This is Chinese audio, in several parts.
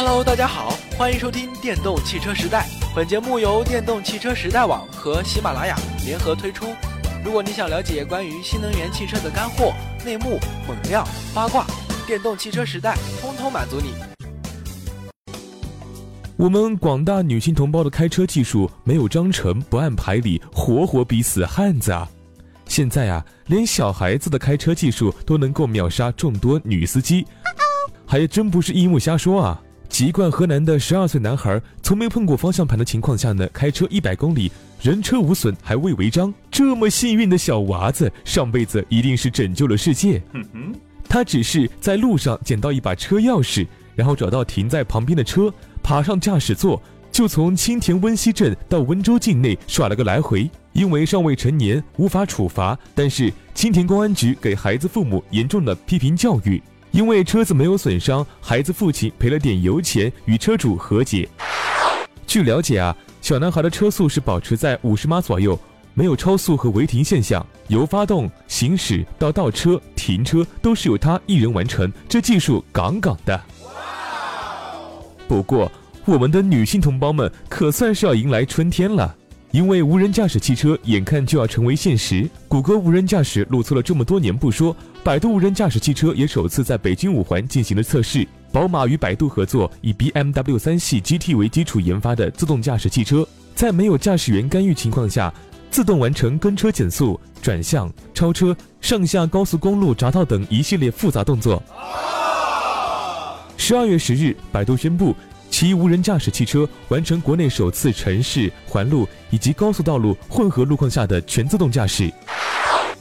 Hello，大家好，欢迎收听电动汽车时代。本节目由电动汽车时代网和喜马拉雅联合推出。如果你想了解关于新能源汽车的干货、内幕、猛料、八卦，电动汽车时代通通满足你。我们广大女性同胞的开车技术没有章程，不按牌理，活活逼死汉子啊！现在啊，连小孩子的开车技术都能够秒杀众多女司机，还真不是一木瞎说啊！籍贯河南的十二岁男孩，从没碰过方向盘的情况下呢，开车一百公里，人车无损，还未违章。这么幸运的小娃子，上辈子一定是拯救了世界。他只是在路上捡到一把车钥匙，然后找到停在旁边的车，爬上驾驶座，就从青田温溪镇到温州境内耍了个来回。因为尚未成年，无法处罚，但是青田公安局给孩子父母严重的批评教育。因为车子没有损伤，孩子父亲赔了点油钱，与车主和解。据了解啊，小男孩的车速是保持在五十码左右，没有超速和违停现象。由发动、行驶到倒车、停车都是由他一人完成，这技术杠杠的。不过，我们的女性同胞们可算是要迎来春天了。因为无人驾驶汽车眼看就要成为现实，谷歌无人驾驶露出了这么多年不说，百度无人驾驶汽车也首次在北京五环进行了测试。宝马与百度合作，以 BMW 三系 GT 为基础研发的自动驾驶汽车，在没有驾驶员干预情况下，自动完成跟车、减速、转向、超车、上下高速公路匝道等一系列复杂动作。十二月十日，百度宣布。其无人驾驶汽车完成国内首次城市环路以及高速道路混合路况下的全自动驾驶。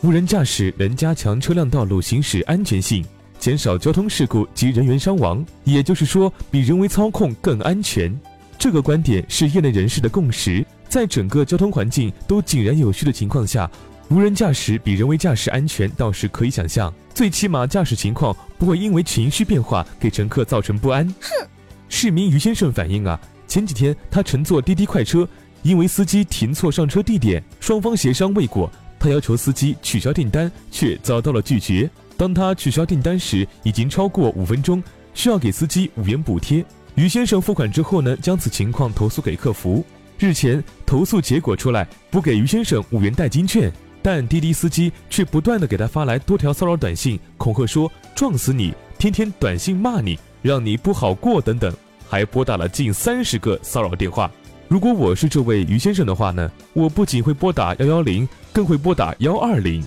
无人驾驶能加强车辆道路行驶安全性，减少交通事故及人员伤亡，也就是说，比人为操控更安全。这个观点是业内人士的共识。在整个交通环境都井然有序的情况下，无人驾驶比人为驾驶安全倒是可以想象。最起码驾驶情况不会因为情绪变化给乘客造成不安。哼。市民于先生反映啊，前几天他乘坐滴滴快车，因为司机停错上车地点，双方协商未果，他要求司机取消订单，却遭到了拒绝。当他取消订单时，已经超过五分钟，需要给司机五元补贴。于先生付款之后呢，将此情况投诉给客服。日前投诉结果出来，补给于先生五元代金券，但滴滴司机却不断的给他发来多条骚扰短信，恐吓说撞死你，天天短信骂你。让你不好过等等，还拨打了近三十个骚扰电话。如果我是这位于先生的话呢，我不仅会拨打幺幺零，更会拨打幺二零。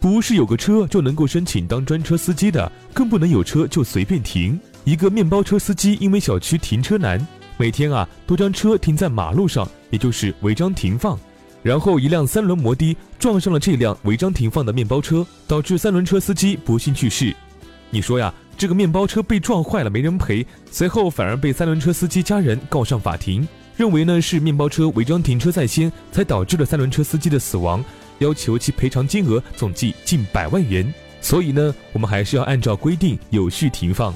不是有个车就能够申请当专车司机的，更不能有车就随便停。一个面包车司机因为小区停车难，每天啊都将车停在马路上，也就是违章停放。然后一辆三轮摩的撞上了这辆违章停放的面包车，导致三轮车司机不幸去世。你说呀，这个面包车被撞坏了没人赔，随后反而被三轮车司机家人告上法庭，认为呢是面包车违章停车在先，才导致了三轮车司机的死亡，要求其赔偿金额总计近百万元。所以呢，我们还是要按照规定有序停放。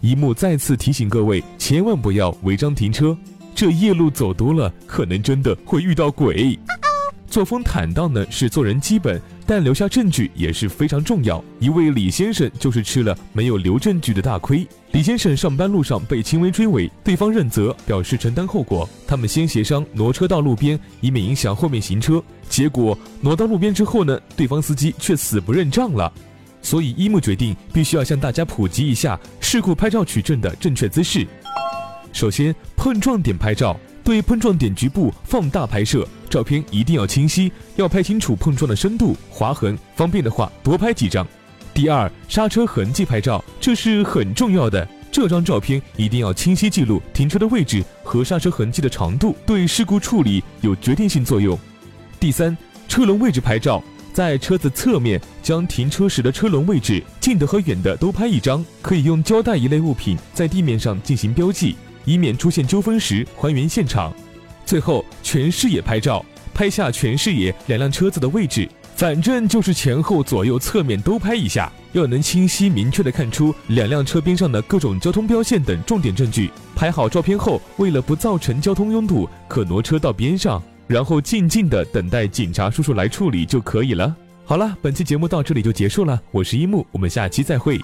一幕再次提醒各位，千万不要违章停车。这夜路走多了，可能真的会遇到鬼。作风坦荡呢是做人基本，但留下证据也是非常重要。一位李先生就是吃了没有留证据的大亏。李先生上班路上被轻微追尾，对方认责，表示承担后果。他们先协商挪车到路边，以免影响后面行车。结果挪到路边之后呢，对方司机却死不认账了。所以一木决定必须要向大家普及一下事故拍照取证的正确姿势。首先，碰撞点拍照，对碰撞点局部放大拍摄，照片一定要清晰，要拍清楚碰撞的深度、划痕，方便的话多拍几张。第二，刹车痕迹拍照，这是很重要的，这张照片一定要清晰记录停车的位置和刹车痕迹的长度，对事故处理有决定性作用。第三，车轮位置拍照，在车子侧面将停车时的车轮位置近的和远的都拍一张，可以用胶带一类物品在地面上进行标记。以免出现纠纷时还原现场。最后，全视野拍照，拍下全视野两辆车子的位置，反正就是前后左右侧面都拍一下，要能清晰明确的看出两辆车边上的各种交通标线等重点证据。拍好照片后，为了不造成交通拥堵，可挪车到边上，然后静静的等待警察叔叔来处理就可以了。好了，本期节目到这里就结束了，我是一木，我们下期再会。